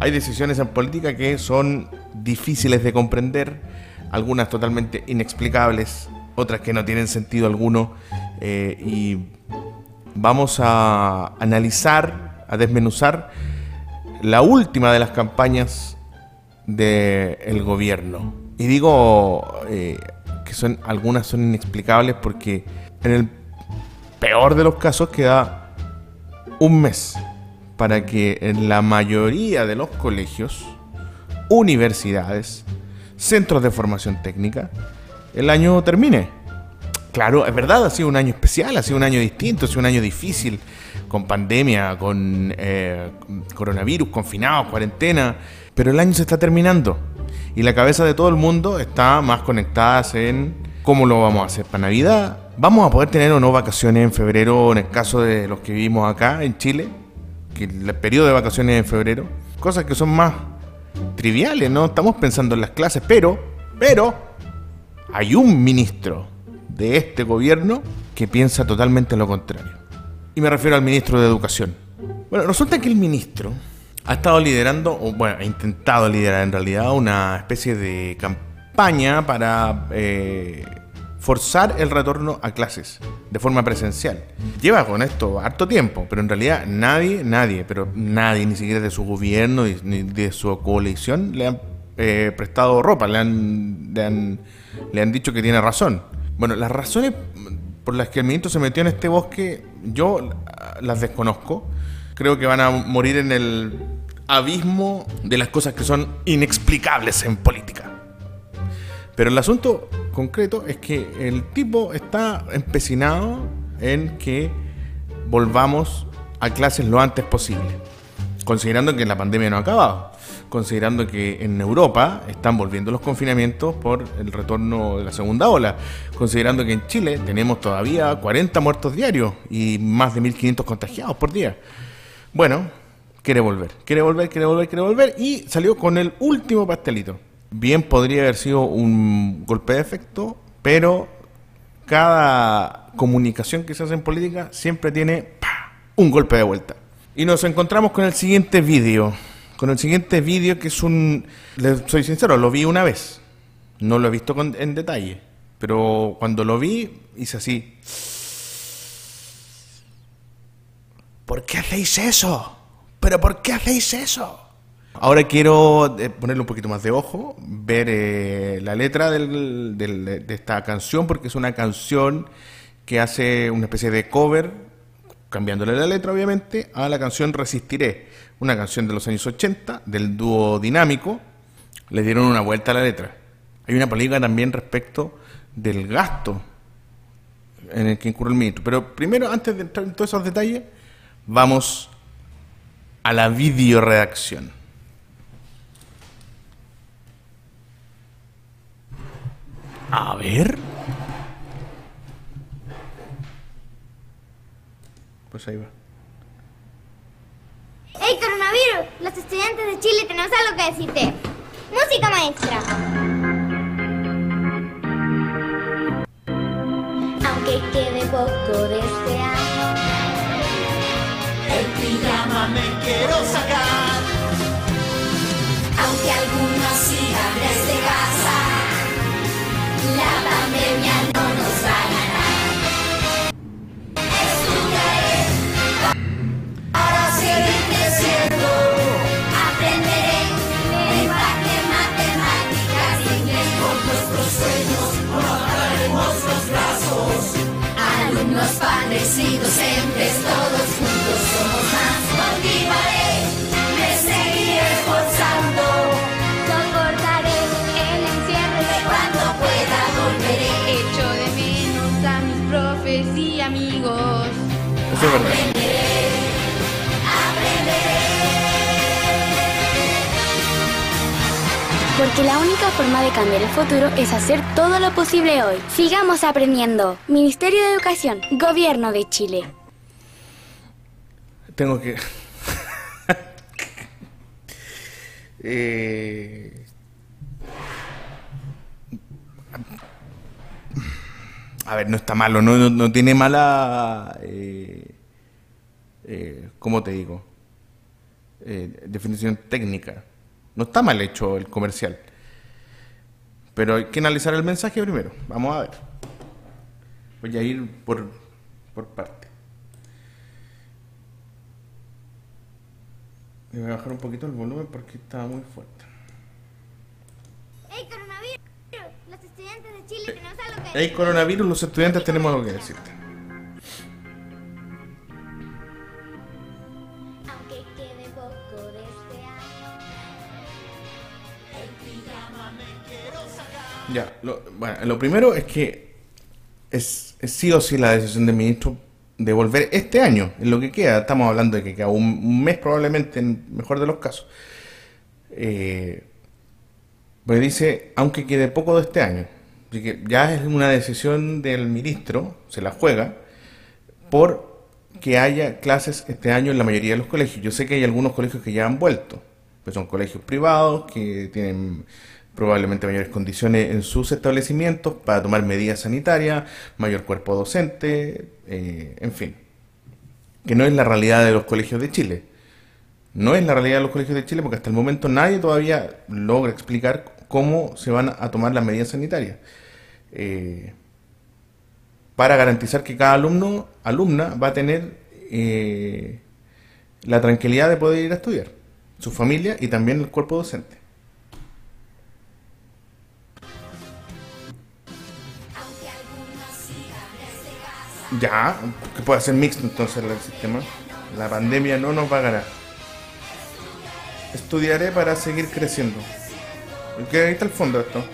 Hay decisiones en política que son difíciles de comprender, algunas totalmente inexplicables, otras que no tienen sentido alguno. eh, y vamos a analizar, a desmenuzar la última de las campañas del gobierno. Y digo eh, que son algunas son inexplicables porque en el peor de los casos queda un mes para que en la mayoría de los colegios, universidades, centros de formación técnica, el año termine. Claro, es verdad, ha sido un año especial, ha sido un año distinto, ha sido un año difícil, con pandemia, con eh, coronavirus, confinados, cuarentena, pero el año se está terminando y la cabeza de todo el mundo está más conectada en cómo lo vamos a hacer para Navidad. ¿Vamos a poder tener o no vacaciones en febrero en el caso de los que vivimos acá en Chile? El periodo de vacaciones es en febrero. Cosas que son más triviales, ¿no? Estamos pensando en las clases, pero, pero, hay un ministro de este gobierno que piensa totalmente lo contrario. Y me refiero al ministro de Educación. Bueno, resulta que el ministro ha estado liderando, o bueno, ha intentado liderar en realidad una especie de campaña para eh, forzar el retorno a clases de forma presencial. Lleva con esto harto tiempo, pero en realidad nadie, nadie, pero nadie, ni siquiera de su gobierno ni de su coalición, le han eh, prestado ropa, le han, le, han, le han dicho que tiene razón. Bueno, las razones por las que el ministro se metió en este bosque, yo las desconozco. Creo que van a morir en el abismo de las cosas que son inexplicables en política. Pero el asunto concreto es que el tipo está empecinado en que volvamos a clases lo antes posible, considerando que la pandemia no ha acabado, considerando que en Europa están volviendo los confinamientos por el retorno de la segunda ola, considerando que en Chile tenemos todavía 40 muertos diarios y más de 1.500 contagiados por día. Bueno, quiere volver, quiere volver, quiere volver, quiere volver y salió con el último pastelito. Bien podría haber sido un golpe de efecto, pero cada comunicación que se hace en política siempre tiene ¡pa! un golpe de vuelta. Y nos encontramos con el siguiente vídeo. Con el siguiente vídeo que es un... Les soy sincero, lo vi una vez. No lo he visto con- en detalle. Pero cuando lo vi, hice así. ¿Por qué hacéis eso? ¿Pero por qué hacéis eso? Ahora quiero eh, ponerle un poquito más de ojo, ver eh, la letra del- de esta canción, porque es una canción que hace una especie de cover, cambiándole la letra obviamente, a la canción Resistiré, una canción de los años 80 del dúo dinámico. Le dieron una vuelta a la letra. Hay una política también respecto del gasto en el que incurre el ministro. Pero primero, antes de entrar en todos esos detalles, vamos a la videoredacción. A ver. Pues ahí va. ¡Hey, coronavirus! Los estudiantes de Chile tenemos algo que decirte. Música maestra. Aunque quede poco de este año. El pijama me quiero sacar. Aunque algunos padres y docentes, todos Es verdad. Porque la única forma de cambiar el futuro es hacer todo lo posible hoy. Sigamos aprendiendo. Ministerio de Educación, Gobierno de Chile. Tengo que. Eh, A ver, no está malo, no, no, no tiene mala. Eh, eh, ¿Cómo te digo? eh, definición técnica. No está mal hecho el comercial. Pero hay que analizar el mensaje primero. Vamos a ver. Voy a ir por, por parte. voy a bajar un poquito el volumen porque está muy fuerte. ¡Ey, coronavirus! Los estudiantes de Chile Hey, coronavirus, los estudiantes tenemos algo que decirte. Aunque quede poco de este año. Ya, lo, bueno, lo primero es que es, es sí o sí la decisión del ministro de volver este año, en lo que queda. Estamos hablando de que queda un, un mes probablemente, en el mejor de los casos. Eh, pues dice, aunque quede poco de este año. Que ya es una decisión del ministro, se la juega, por que haya clases este año en la mayoría de los colegios. Yo sé que hay algunos colegios que ya han vuelto, pues son colegios privados que tienen probablemente mayores condiciones en sus establecimientos para tomar medidas sanitarias, mayor cuerpo docente, eh, en fin. Que no es la realidad de los colegios de Chile. No es la realidad de los colegios de Chile porque hasta el momento nadie todavía logra explicar cómo se van a tomar las medidas sanitarias. Eh, para garantizar que cada alumno, alumna va a tener eh, la tranquilidad de poder ir a estudiar, su familia y también el cuerpo docente. Ya, que puede ser mixto entonces el sistema. La pandemia no nos va a ganar. Estudiaré para seguir creciendo. ¿Qué ahí está el fondo esto?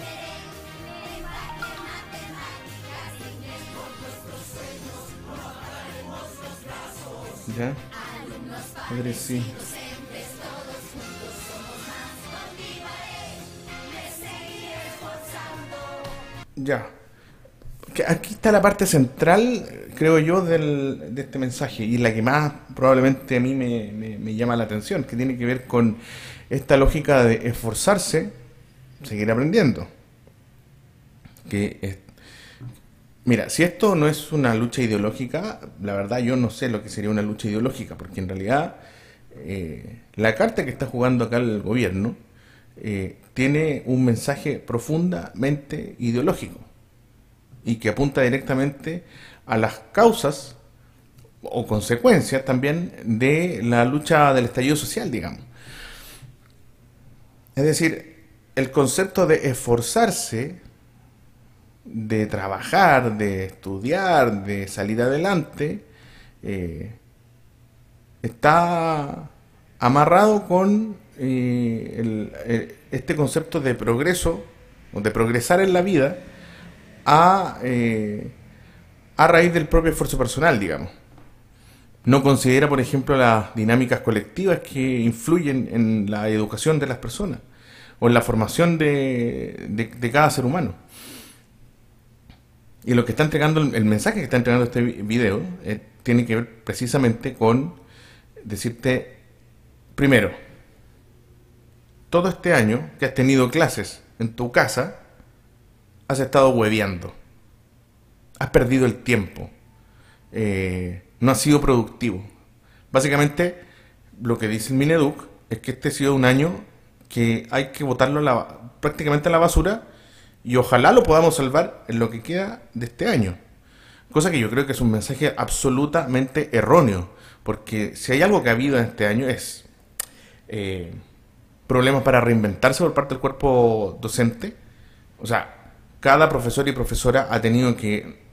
Ya. Madre, sí. Ya. Aquí está la parte central, creo yo, del, de este mensaje y la que más probablemente a mí me- me llama la atención, que tiene que ver con esta lógica de esforzarse, seguir aprendiendo. Que Mira, si esto no es una lucha ideológica, la verdad yo no sé lo que sería una lucha ideológica, porque en realidad eh, la carta que está jugando acá el gobierno eh, tiene un mensaje profundamente ideológico y que apunta directamente a las causas o consecuencias también de la lucha del estallido social, digamos. Es decir, el concepto de esforzarse, de trabajar, de estudiar, de salir adelante, eh, está amarrado con eh, eh, este concepto de progreso, o de progresar en la vida, a raíz del propio esfuerzo personal, digamos. No considera, por ejemplo, las dinámicas colectivas que influyen en la educación de las personas o en la formación de, de- cada ser humano. Y lo que está entregando, el, mensaje que está entregando este vi- video eh, tiene que ver precisamente con decirte, primero, todo este año que has tenido clases en tu casa, has estado hueveando. Has perdido el tiempo. Eh, no has sido productivo. Básicamente, lo que dice el Mineduc es que este ha sido un año que hay que botarlo la- prácticamente a la basura y ojalá lo podamos salvar en lo que queda de este año. Cosa que yo creo que es un mensaje absolutamente erróneo, porque si hay algo que ha habido en este año es eh, problemas para reinventarse por parte del cuerpo docente. O sea, cada profesor y profesora ha tenido que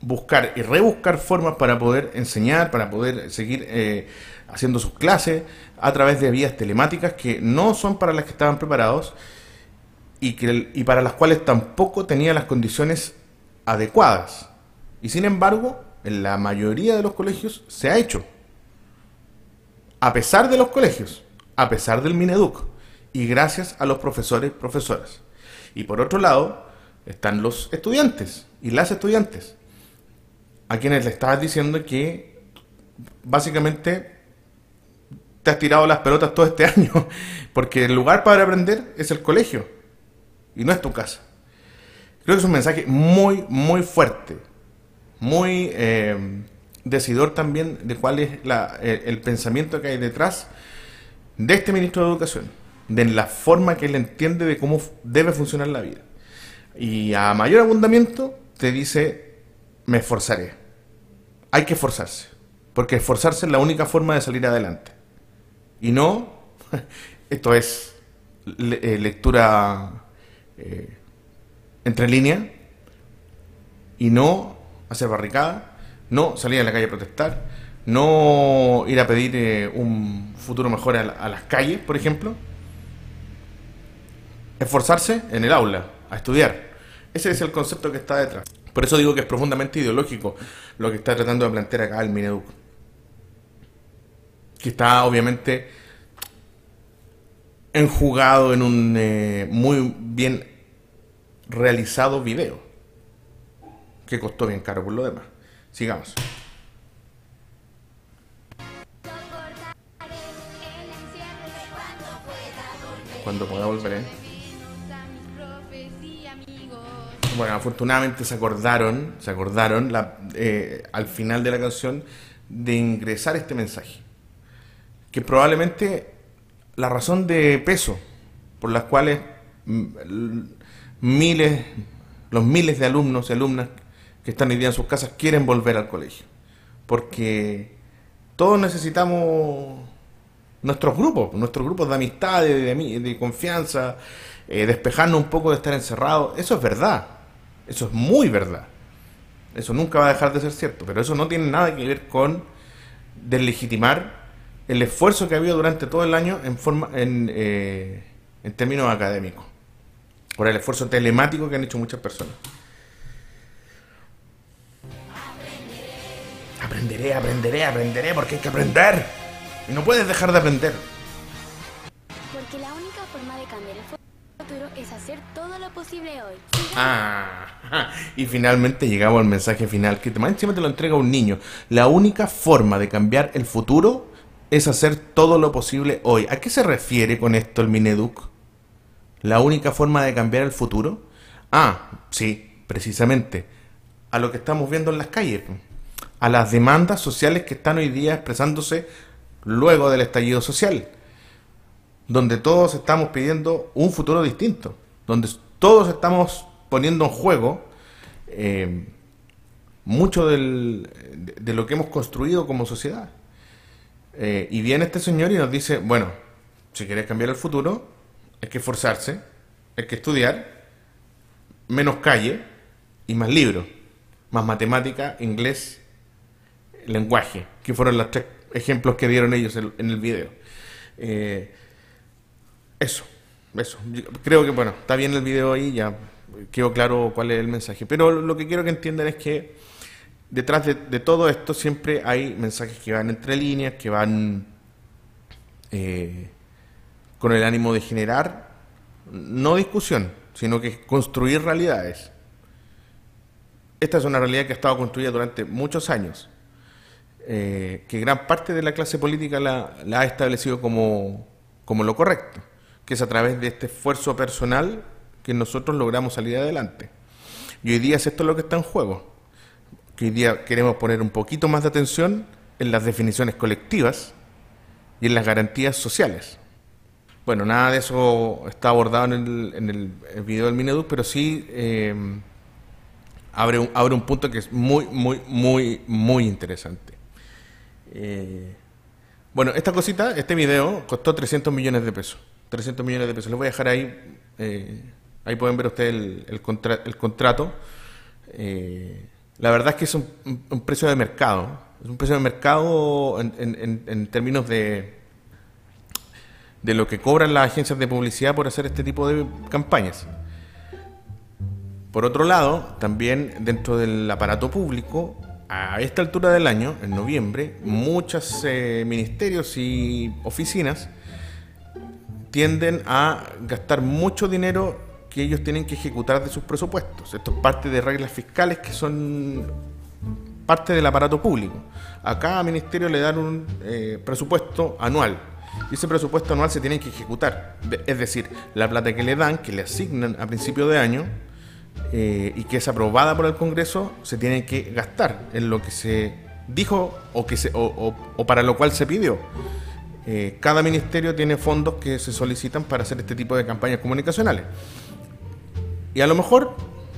buscar y rebuscar formas para poder enseñar, para poder seguir eh, haciendo sus clases a través de vías telemáticas que no son para las que estaban preparados y, que, y para las cuales tampoco tenía las condiciones adecuadas. Y sin embargo, en la mayoría de los colegios se ha hecho. A pesar de los colegios, a pesar del Mineduc y gracias a los profesores y profesoras. Y por otro lado, están los estudiantes y las estudiantes, a quienes le estabas diciendo que básicamente te has tirado las pelotas todo este año, porque el lugar para aprender es el colegio y no es tu casa. Creo que es un mensaje muy, muy fuerte, muy eh, decidor también de cuál es la- eh, el pensamiento que hay detrás de este ministro de Educación, de la forma que él entiende de cómo debe funcionar la vida. Y a mayor abundamiento te dice, me esforzaré. Hay que esforzarse, porque esforzarse es la única forma de salir adelante. Y no, esto es eh, lectura eh, entre líneas, y no hacer barricada, no salir a la calle a protestar, no ir a pedir eh, un futuro mejor a, las calles, por ejemplo. Esforzarse en el aula, a estudiar. Ese es el concepto que está detrás. Por eso digo que es profundamente ideológico lo que está tratando de plantear acá el Mineduc. Que está obviamente enjugado en un eh, muy bien realizado video. Que costó bien caro por lo demás. Sigamos. Cuando pueda volver, Bueno, afortunadamente se acordaron, se acordaron eh, al final de la canción de ingresar este mensaje. Que probablemente la razón de peso por las cuales mm, miles, los miles de alumnos y alumnas que están hoy día en sus casas quieren volver al colegio. Porque todos necesitamos nuestros grupos, nuestros grupos de amistad, de, de, confianza, eh, despejarnos un poco de estar encerrados. Eso es verdad, eso es muy verdad. Eso nunca va a dejar de ser cierto, pero eso no tiene nada que ver con deslegitimar el esfuerzo que ha habido durante todo el año en, forma, en, eh, en términos académicos, por el esfuerzo telemático que han hecho muchas personas. Aprenderé, aprenderé, aprenderé, porque hay que aprender. Y no puedes dejar de aprender. Porque la única forma de cambiar el futuro es hacer todo lo posible hoy. Ah, y finalmente llegamos al mensaje final, que más encima te lo entrega un niño. La única forma de cambiar el futuro es hacer todo lo posible hoy. ¿A qué se refiere con esto el Mineduc? ¿La única forma de cambiar el futuro? Ah, sí, precisamente. A lo que estamos viendo en las calles a las demandas sociales que están hoy día expresándose luego del estallido social, donde todos estamos pidiendo un futuro distinto, donde todos estamos poniendo en juego eh, mucho de, lo que hemos construido como sociedad. Eh, y viene este señor y nos dice, bueno, si quieres cambiar el futuro, hay que esforzarse, hay que estudiar, menos calle y más libros, más matemática, inglés lenguaje, que fueron los tres ejemplos que dieron ellos en, el video. Eh, eso, eso. creo que, bueno, está bien el video ahí, ya quedó claro cuál es el mensaje. Pero lo que quiero que entiendan es que detrás de, todo esto siempre hay mensajes que van entre líneas, que van eh, con el ánimo de generar, no discusión, sino que construir realidades. Esta es una realidad que ha estado construida durante muchos años eh, que gran parte de la clase política la, ha establecido como, como, lo correcto, que es a través de este esfuerzo personal que nosotros logramos salir adelante. Y hoy día es esto lo que está en juego, que hoy día queremos poner un poquito más de atención en las definiciones colectivas y en las garantías sociales. Bueno, nada de eso está abordado en el, en el, video del Mineduc, pero sí eh, abre, un, abre un punto que es muy, muy, muy, muy interesante. Eh, bueno, esta cosita, este video, costó 300 millones de pesos. 300 millones de pesos. Les voy a dejar ahí, eh, ahí pueden ver ustedes el, el, contrato. La verdad es que es un, precio de mercado. Es un precio de mercado en, términos de, de lo que cobran las agencias de publicidad por hacer este tipo de campañas. Por otro lado, también dentro del aparato público a esta altura del año, en noviembre, muchos eh, ministerios y oficinas tienden a gastar mucho dinero que ellos tienen que ejecutar de sus presupuestos. Esto es parte de reglas fiscales que son parte del aparato público. A cada ministerio le dan un eh, presupuesto anual y ese presupuesto anual se tiene que ejecutar. Es decir, la plata que le dan, que le asignan a principio de año, eh, y que es aprobada por el Congreso se tiene que gastar en lo que se dijo o, que se, o, para lo cual se pidió. eh, cada ministerio tiene fondos que se solicitan para hacer este tipo de campañas comunicacionales. Y a lo mejor,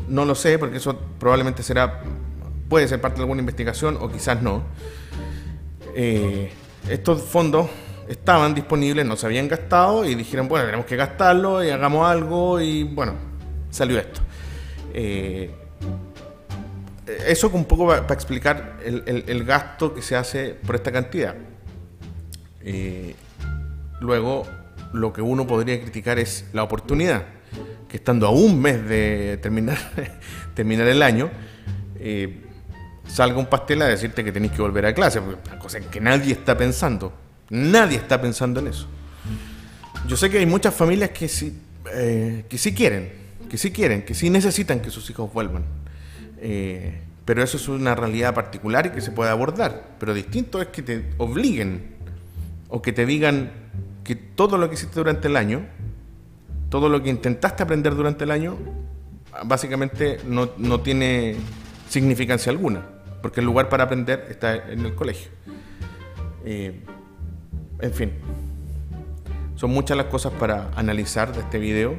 no lo sé, porque eso probablemente será, puede ser parte de alguna investigación o quizás no. Eh, estos fondos estaban disponibles, no se habían gastado y dijeron, bueno, tenemos que gastarlo y hagamos algo y bueno, salió esto. Eh, eso un poco para explicar el, gasto que se hace por esta cantidad. Eh, luego, lo que uno podría criticar es la oportunidad, estando a un mes de terminar, terminar el año, eh, salga un pastel a decirte que tenéis que volver a clase, una cosa que nadie está pensando. Nadie está pensando en eso. Yo sé que hay muchas familias que sí, eh, que sí quieren, que sí quieren, que sí necesitan que sus hijos vuelvan. Eh, pero eso es una realidad particular y que se puede abordar. Pero distinto es que te obliguen o que te digan que todo lo que hiciste durante el año, todo lo que intentaste aprender durante el año, básicamente no, no tiene significancia alguna, porque el lugar para aprender está en el colegio. Eh, en fin, son muchas las cosas para analizar de este video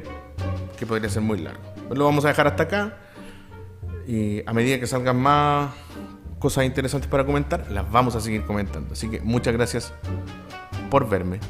que podría ser muy largo. Lo vamos a dejar hasta acá y a medida que salgan más cosas interesantes para comentar, las vamos a seguir comentando. Así que muchas gracias por verme.